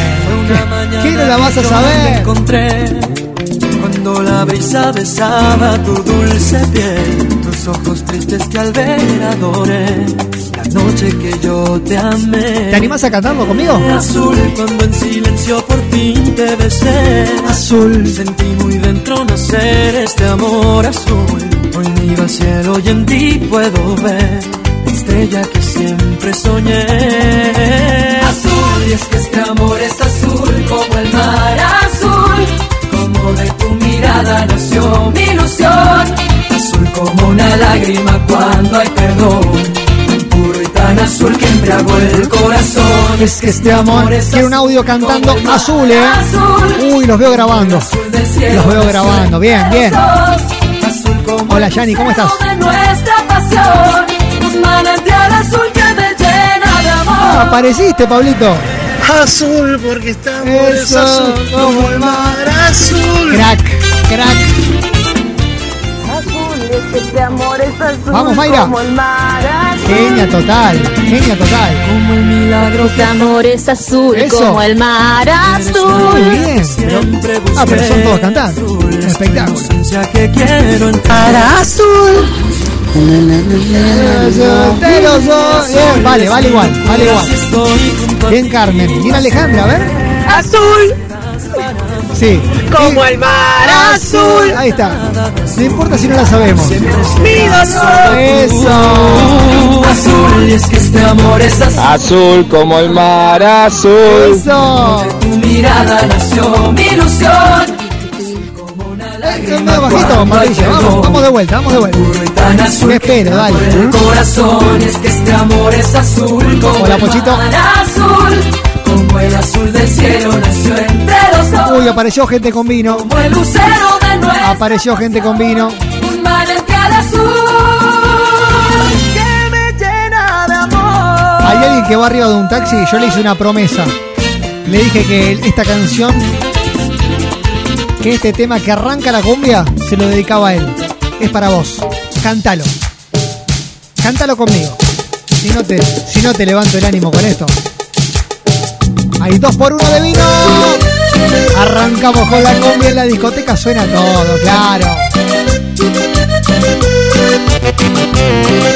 ¿Qué no la vas a saber? encontré cuando la brisa besaba tu dulce piel, tus ojos tristes que al ver adoré, la noche que yo te amé. ¿Te animás a cantarlo conmigo? Azul cuando en silencio por fin te besé. Azul. Sentí muy dentro nacer este amor azul. Hoy miro al cielo y en ti puedo ver la estrella que siempre soñé. Azul y es que este amor es azul como el mar azul. Como de tu mirada nació mi ilusión. Azul como una lágrima cuando hay perdón. Tan azul que embriagó el corazón. Es que este amor quiero un audio cantando azul, ¿eh? Uy, los veo grabando. Los veo grabando. Bien, bien. Azul como Hola, Yani, ¿cómo estás? de nuestra pasión. Tus manantiales azul que me llena de amor. Ah, apareciste, Pablito. Azul porque este amor es Eso, azul como el mar azul. Crack, crack. Este amor es azul Vamos, Mayra. como el mar azul. Genia total, genia total. Como el milagro Este amor es azul Eso. como el mar Muy azul. bien. Pero- ah, pero son todos cantando. Un espectáculo. que quiero entrar azul. Bien, vale, vale igual, vale igual. Bien, Carmen. Bien, Alejandra, a ver. Azul Sí. como el mar azul. Ahí está. No importa si no la sabemos. Mi dolor. Eso. azul y es que este amor es azul. Azul como el mar azul. Eso. Tu mirada nació mi ilusión. Medio bajito. Vamos, vamos de vuelta, vamos de vuelta. Tan azul Me espero, dale. el corazón es que este amor es azul como Hola, Pochito. azul. Como el azul del cielo nació entre los dos. Uy, apareció gente con vino. Como el lucero de nuestro Apareció gente con vino. un manantial azul que me llena de amor. Hay alguien que va arriba de un taxi y yo le hice una promesa. Le dije que esta canción, que este tema que arranca la cumbia, se lo dedicaba a él. Es para vos. Cántalo. Cántalo conmigo. Si no te, si no te levanto el ánimo con esto. Hay dos por uno de vino. Arrancamos con la cumbia en la discoteca, suena todo, claro.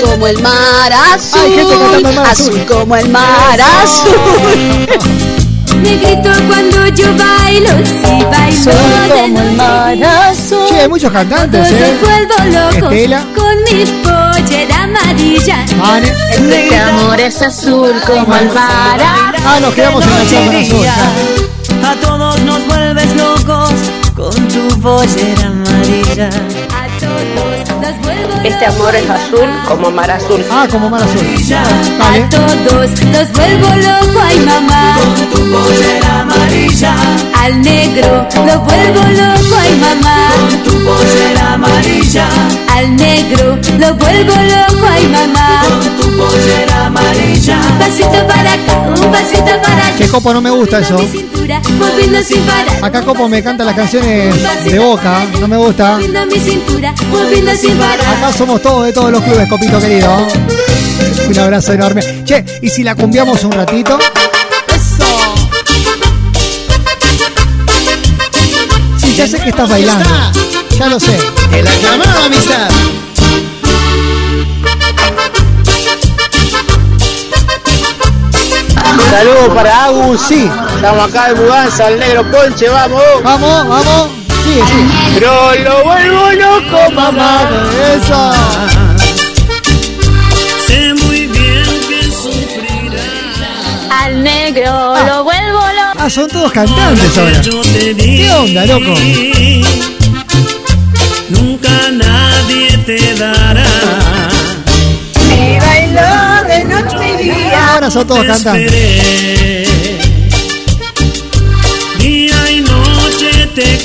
Como el mar azul. Hay gente cantando el mar azul. azul como el mar azul. Negrito cuando yo bailo, si bailo de como el mar azul. Sí, hay muchos cantantes, Todos ¿eh? se vuelvo loco Estela. con mi pollera amarilla. Este amor es azul como el mar. Ah, nos quedamos en cámara azul. A todos nos vuelves locos con tu pollera amarilla. Este amor es azul como mar azul. Ah, como mar azul. A Vale. todos los vuelvo loco, ay mamá. Tu pollera amarilla, Al negro lo vuelvo loco, ay mamá. tu pollera amarilla, Al negro lo vuelvo loco, ay mamá. tu pollera amarilla. Un pasito para acá, un pasito para allá. Que Copo no me gusta eso. Mi cintura, moviendo sin parar. Acá Copo me canta las canciones de Boca, no me gusta. Moviendo mi cintura, moviendo sin parar. Acá somos todos de todos los clubes, Copito querido. Un abrazo enorme. Che, ¿y si la cumbiamos un ratito? ¡Eso! Sí, ya sé que estás bailando. Ya lo sé. El aclamado amistad. Saludos para Agus. Sí, Estamos acá de mudanza, el negro Ponche, vamos. vamos, vamos. Sigue, sigue. Pero lo vuelvo loco, mamá. Eso. Sé muy bien que sufrirás. Al negro lo vuelvo loco. Ah, son todos cantantes ahora. ¿Qué onda, loco? Nunca nadie te dará. Si bailo de noche y día. Ahora son todos Te cantantes.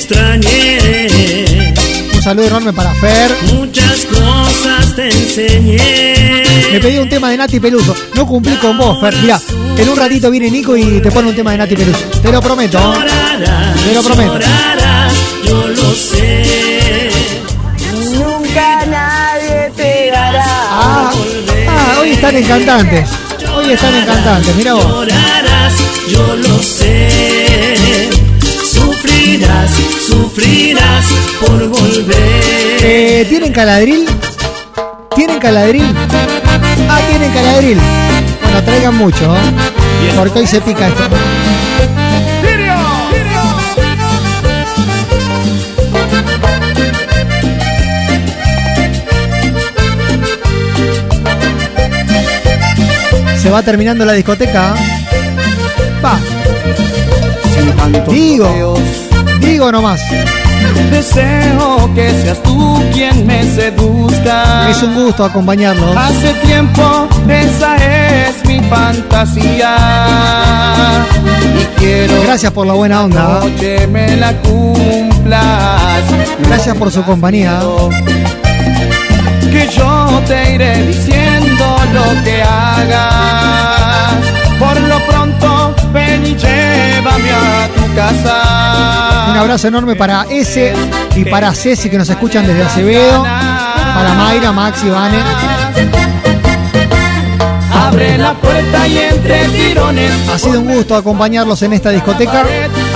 Extrañé. Un saludo enorme para Fer. Muchas cosas te enseñé. Me pedí un tema de Nati Peluso. No cumplí con vos, Fer. Mirá, en un ratito viene Nico y te pone un tema de Nati Peluso. Te lo prometo. Llorarás, Te lo prometo. llorarás, yo lo sé. Nunca nadie te dará. Ah, ah, hoy están en cantantes. Hoy están en cantantes, mira vos. Llorarás, yo lo sé. Sufrirás, sufrirás por volver. Eh, ¿Tienen caladril? ¿Tienen caladril? Ah, tienen caladril. Bueno, traigan mucho, ¿eh? porque hoy se pica esto. Se va terminando la discoteca. Va, digo, digo nomás. Deseo que seas tú quien me seduzca. Es un gusto acompañarlos. Hace tiempo esa es mi fantasía. Y quiero Gracias por la buena onda. que me la cumplas. Gracias por su compañía. Que yo te iré diciendo lo que hagas. Por lo pronto, ven y llévame a tu casa. Un abrazo enorme para ese y para Ceci que nos escuchan desde Acevedo. Para Mayra, Max y Vane. Abre la puerta y entre tirones. Ha sido un gusto acompañarlos en esta discoteca.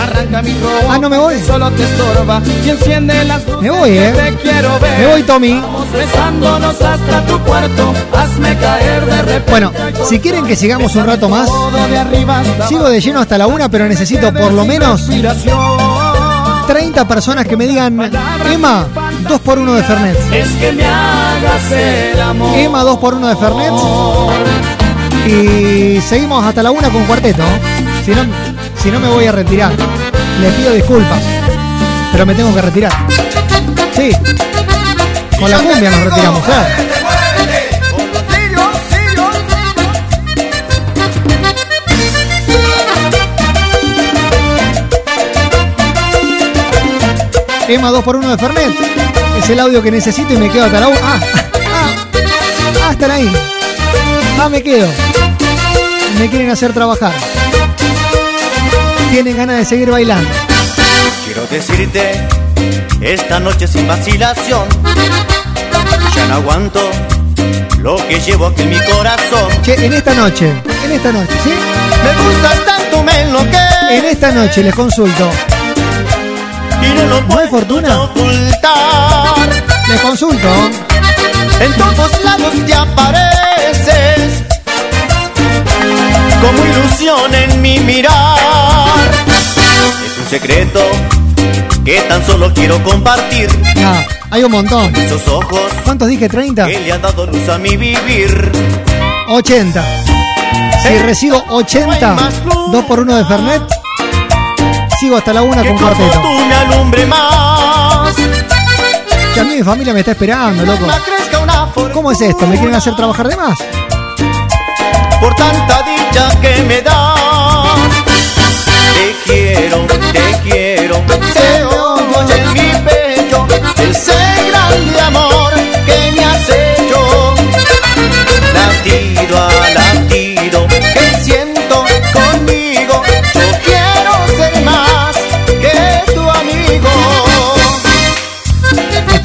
Arranca mi robo. Ah, no me voy. Solo te estorba y enciende las luces. Me voy, eh. Te quiero ver. Me voy, Tommy. Vamos besándonos hasta tu puerto. Hazme caer de repente. Bueno, si quieren que sigamos un rato más, de sigo de lleno hasta la una, pero necesito por lo menos. 30 personas que me digan, Emma, 2 por 1 de Fernet. Es que me hagas el amor. Emma, 2 por 1 de Fernet. Y seguimos hasta la una con cuarteto. Si no, si no me voy a retirar. Les pido disculpas. Pero me tengo que retirar. Sí. Con la cumbia nos retiramos, ¿eh? Emma 2 por 1 de Fernet. Es el audio que necesito y me quedo hasta la una. Ah, ah, ah, están ahí. Ah, me quedo. Me quieren hacer trabajar. Tienen ganas de seguir bailando. Quiero decirte, esta noche sin vacilación, ya no aguanto lo que llevo aquí en mi corazón. Che, en esta noche, en esta noche, ¿sí? Me gustas tanto, me enloquece. En esta noche les consulto. Y no lo ¿No hay fortuna? ocultar. Les consulto. En todos lados te apareces como ilusión en mi mirar. Es un secreto que tan solo quiero compartir. Ah, hay un montón. Esos ojos ¿Cuántos dije? ¿30? que le han dado luz a mi vivir. 80. Si recibo 80, 2 por 1 de Fernet, sigo hasta la una Que con tu cuarteto. fortuna alumbre más. Que a mí mi familia me está esperando, loco. Me ¿Cómo es esto? ¿Me quieren hacer trabajar de más? por tanta dicha que me das. Te quiero, te quiero, se oye en mi pecho ese grande amor que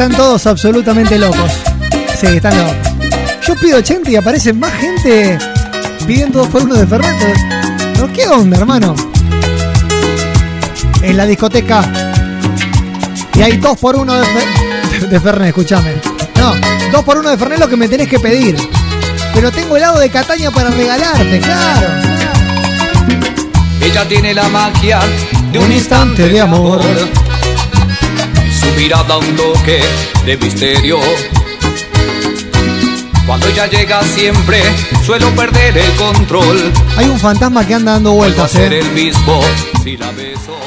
Están todos absolutamente locos. Sí, están locos. Yo pido 80 y aparecen más gente pidiendo 2 por 1 de Fernet. ¿No? ¿Qué onda, hermano? En la discoteca. Y hay 2 por 1 de, Fer- de Fernet, escúchame. No, 2 por 1 de Fernet lo que me tenés que pedir. Pero tengo helado de Cataña para regalarte, claro. Ella tiene la magia de un, instante de amor. Mirada un toque de misterio. Cuando ella llega siempre suelo perder el control. Hay un fantasma que anda dando vueltas, ser eh. el mismo si la beso.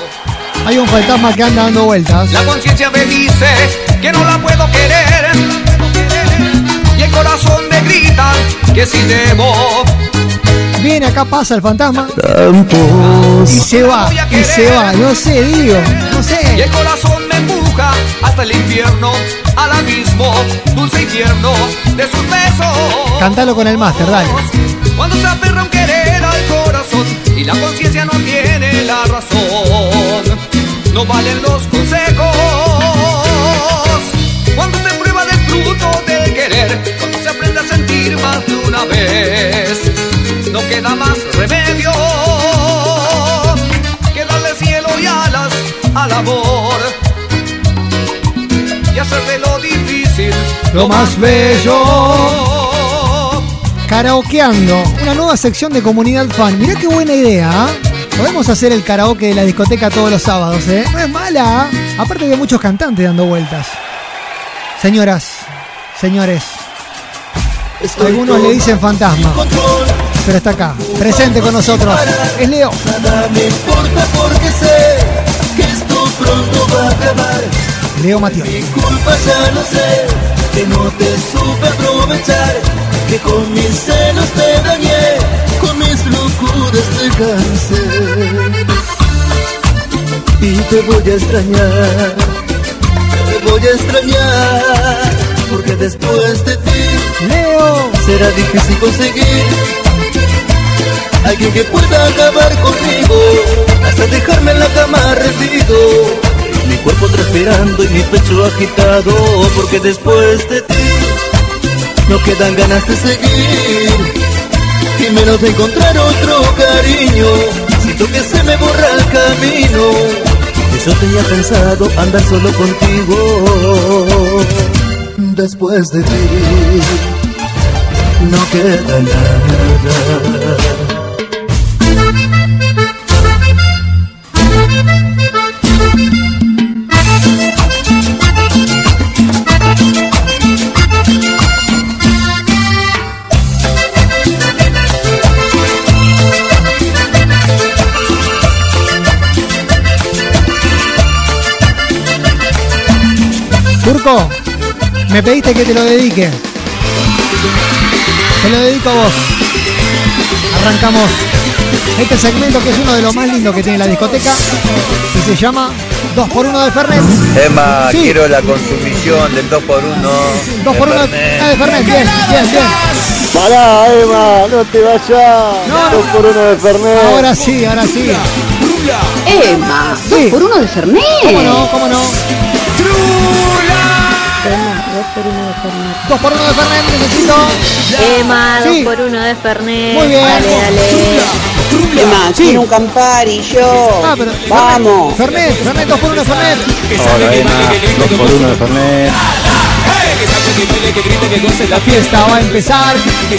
Hay un fantasma que anda dando vueltas. La conciencia me dice que no la puedo querer. Y el corazón me grita que si debo. Viene acá, pasa el fantasma. Y se va, y se va. No sé, digo. No Y sé. el corazón hasta el infierno, al abismo, dulce infierno de sus besos. Cántalo con el máster, dale. Cuando se aferra un querer al corazón y la conciencia no tiene la razón, no valen los consejos. Cuando se prueba del fruto del querer, cuando se aprende a sentir más de una vez, no queda más remedio que darle cielo y alas al amor y hacerle lo difícil Lo más bello. Karaokeando. Una nueva sección de comunidad fan. Mirá qué buena idea. ¿ah? Podemos hacer el karaoke de la discoteca todos los sábados, ¿eh? No es mala. ¿ah? Aparte hay muchos cantantes dando vueltas. Señoras, señores. Algunos le dicen fantasma. Pero está acá, presente con nosotros. Es Leo. Nada me importa porque sé que esto pronto va a acabar. Leo Matioli. Mi culpa ya lo sé, que no te supe aprovechar, que con mis celos te dañé, con mis locuras te cansé. Y te voy a extrañar, te voy a extrañar, porque después de ti Leo. será difícil conseguir Alguien que pueda acabar conmigo Transpirando y mi pecho agitado Porque después de ti No quedan ganas de seguir. Y menos de encontrar otro cariño Siento que se me borra el camino. Y yo tenía pensado andar solo contigo. Después de ti no queda nada. Turco, me pediste que te lo dedique. Te lo dedico a vos. Arrancamos este segmento que es uno de los más lindos que tiene la discoteca y se llama 2x1 de Fernet. Emma, Sí. quiero la consumición del 2x1. 2x1 de, ah, de Fernet, bien, bien, bien. Pará, Emma, no te vayas. No. Dos por uno de Fernet. Ahora sí, ahora sí. Emma, dos Sí. por uno de Fernet. ¿Cómo no? ¿Cómo no? Dos por uno de Fernet. 2x1 de Fernet, necesito. Emma, Sí. dos por uno de Fernet. Muy bien. Dale, dale. Emma, Sí. un Campari, yo. Ah, pero Vamos. Fernet, Fernet, 2x1 de Fernet. Hola Emma, dos por uno de Fernet. La fiesta va a empezar. Dale,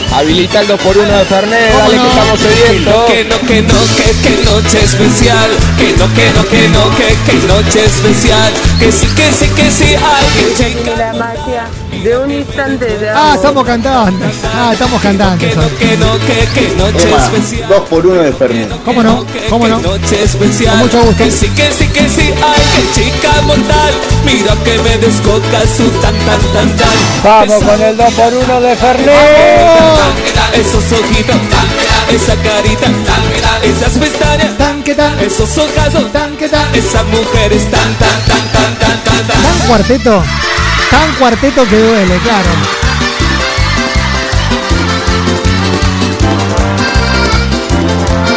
habilita el 2x1 de Fernet, dale que estamos sedientos. Que no, que no, que, que noche especial. Que no, que no, que no, que, que noche especial. Que sí, que sí, que sí, ay, que chica. La magia de un instante de Ah, estamos cantando. Ah, estamos cantando. Que no, que no, que, que noche Emma, especial. dos por uno de Fernet. ¿Cómo no? ¿Cómo no? Noche especial. Con mucho gusto. Que sí, que sí, que sí, ay, que chica mortal. Mira que me descoca su tan, tan, tan, tan. Vamos con el 2x1 de Fernet. Esos ojitos, esa carita, esas pestañas, esos ojazos, esas mujeres tan, tan, tan, tan, tan, tan, tan. Tan cuarteto. Tan cuarteto que duele, claro.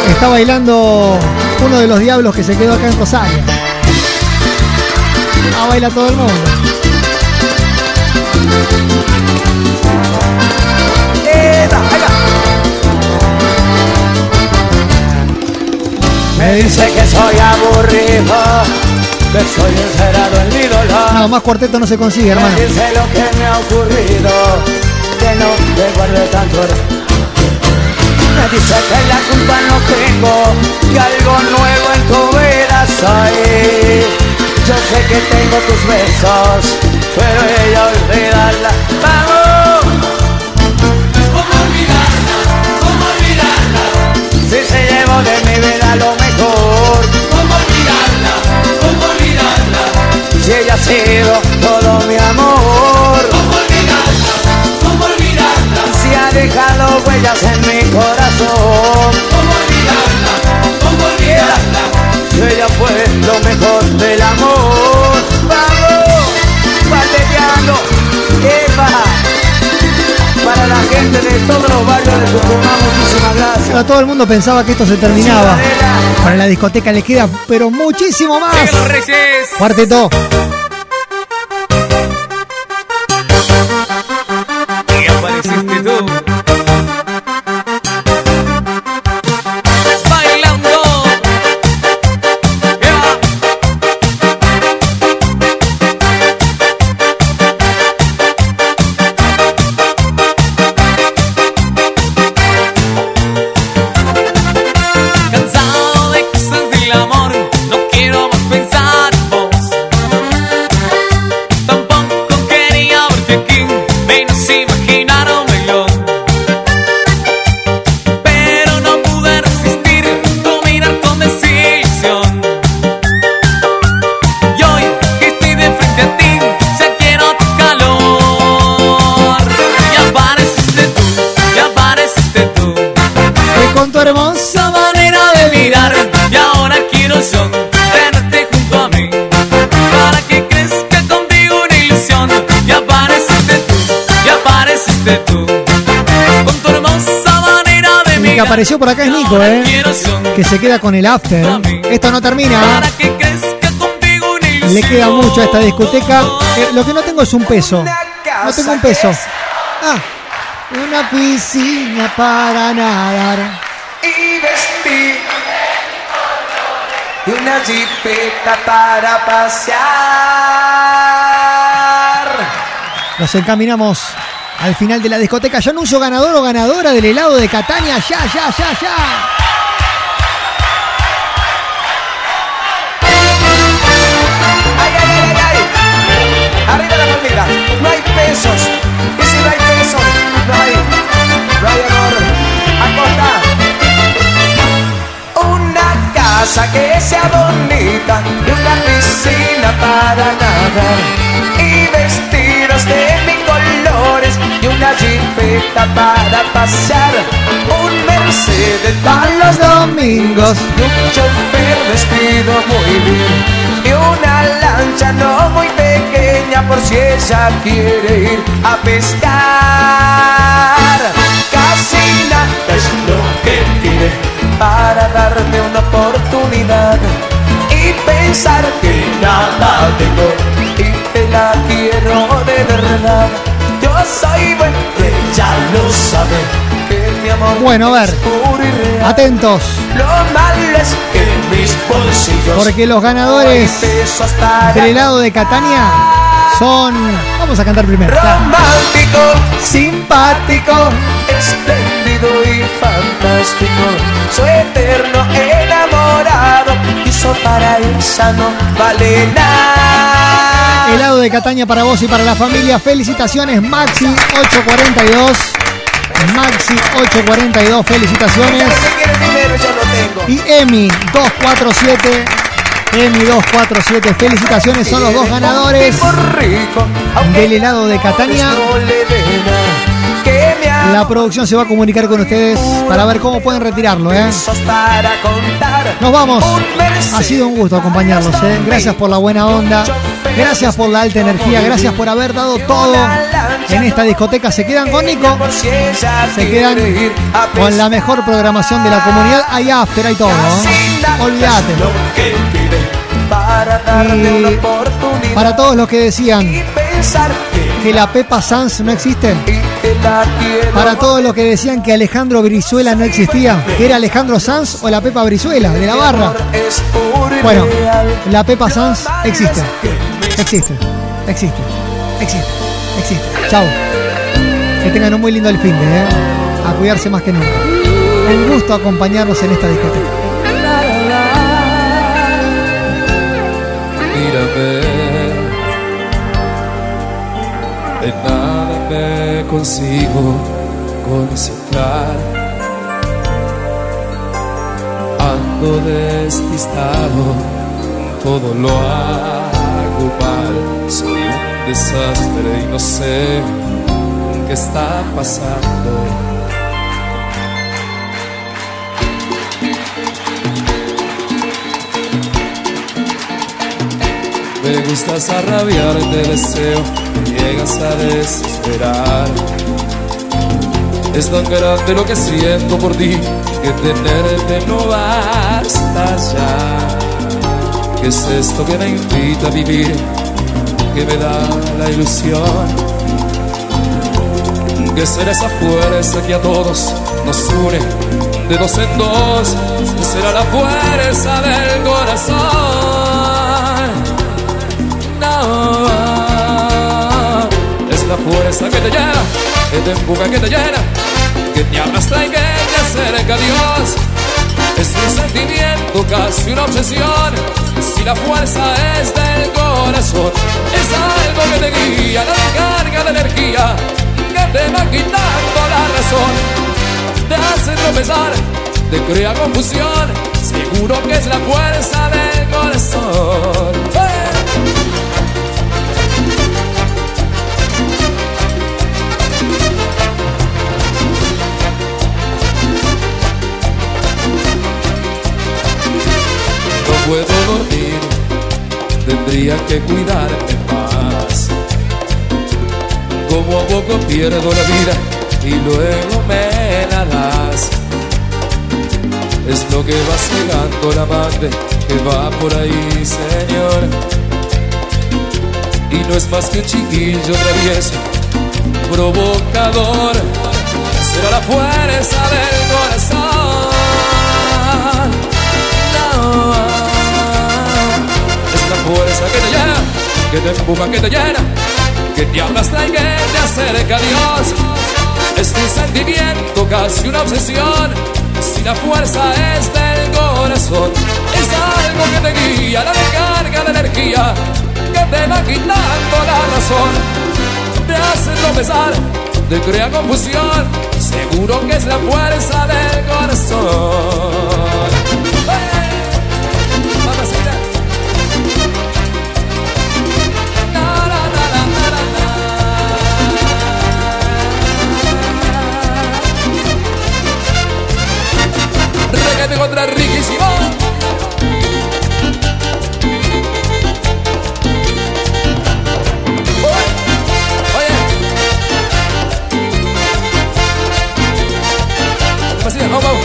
Está bailando uno de los diablos que se quedó acá en Rosario. Ah, baila todo el mundo. Me dice que soy aburrido, que soy encerrado en mi dolor. No, más cuarteto no se consigue, hermano. Me dice lo que me ha ocurrido, que no te guarde tanto. Me dice que la culpa no tengo, que algo nuevo en tu vida soy. Yo sé que tengo tus besos, pero ella olvidarla. ¡Vamos! ¿Cómo olvidarla? ¿Cómo olvidarla? Si se llevó de mi vida lo mejor. Si ella ha sido todo mi amor. ¿Cómo olvidarla? ¿Cómo olvidarla? Si ha dejado huellas en mi corazón. ¿Cómo olvidarla? ¿Cómo olvidarla? Pero todo el mundo pensaba que esto se terminaba. Para la discoteca le queda, pero muchísimo más. Cuarteto. Apareció por acá es Nico, ¿eh? Que se queda con el after. Esto no termina. Le queda mucho a esta discoteca. Eh, lo que no tengo es un peso. No tengo un peso. Ah, una piscina para nadar. y vestir y una jipeta para pasear. Nos encaminamos al final de la discoteca. Ya anuncio ganador o ganadora del helado de Catania. Ya, ya, ya, ya. Ay, ay, ay, ay. Arriba la palmita, no hay pesos. Y si no hay pesos, no hay, no hay amor. Acosta. Una casa que sea bonita y una piscina para nadar. Para pasear. Un Mercedes para los domingos un chofer vestido muy bien. Y una lancha no muy pequeña por si ella quiere ir a pescar. Casi nada es lo que pide para darme una oportunidad y pensar que nada tengo y te la quiero de verdad. Soy ella lo sabe, que mi amor Bueno, a ver. Atentos. Lo malo es que mis bolsillos Porque los ganadores del helado de Catania son. Vamos a cantar primero. Ya. Romántico, simpático, espléndido y fantástico. Soy eterno enamorado y so para esa no vale nada. Helado de Cataña para vos y para la familia. Felicitaciones, Maxi 842. Maxi 842, felicitaciones. Y Emi 247. Emi 247, felicitaciones, son los dos ganadores del helado de Catania. La producción se va a comunicar con ustedes para ver cómo pueden retirarlo, ¿eh? Nos vamos. Ha sido un gusto acompañarlos, ¿eh? Gracias por la buena onda. Gracias por la alta energía. Gracias por haber dado todo en esta discoteca. Se quedan con Nico. Se quedan con la mejor programación de la comunidad. Hay after, hay todo. Olvídate. Para darme una Y oportunidad para todos los que decían que la Pepa Sanz no existe. Para todos los que decían que Alejandro Brizuela no existía. Que era Alejandro Sanz o la Pepa Brizuela de la barra. Bueno, la Pepa Sanz existe. Existe. Existe. Existe. Existe. Chao. Que tengan un muy lindo el fin de, ¿eh? A cuidarse más que nunca. Un gusto acompañarnos en esta discoteca. Consigo concentrar. Ando despistado, todo lo hago mal. Soy un desastre y no sé qué está pasando. Me gustas a rabiar, te deseo, me llegas a desesperar. Es tan grande lo que siento por ti, que tenerte no basta ya. ¿Qué es esto que me invita a vivir, que me da la ilusión? Que será esa fuerza que a todos nos une, de dos en dos, será la fuerza del corazón. Fuerza que te llena, que te empuja, que te llena, que te arrastra y que te acerca a Dios. Es un sentimiento, casi una obsesión. Si la fuerza es del corazón, es algo que te guía, la descarga de energía, que te va quitando la razón. Te hace tropezar, te crea confusión. Seguro que es la fuerza del corazón. ¡Eh! Tendría que cuidarme más. Como a poco pierdo la vida y luego me la das. es lo que va cegando la amante que va por ahí, señor. Y no es más que un chiquillo travieso, provocador, será la fuerza del corazón. No, fuerza que te llena, que te empuja, que te llena, que te aplasta y que te acerca a Dios. Es un sentimiento, casi una obsesión. Si la fuerza es del corazón, es algo que te guía, la descarga de energía, que te va quitando la razón. Te hace tropezar, te crea confusión. Seguro que es la fuerza del corazón. Imagínate contra Ricky vamos.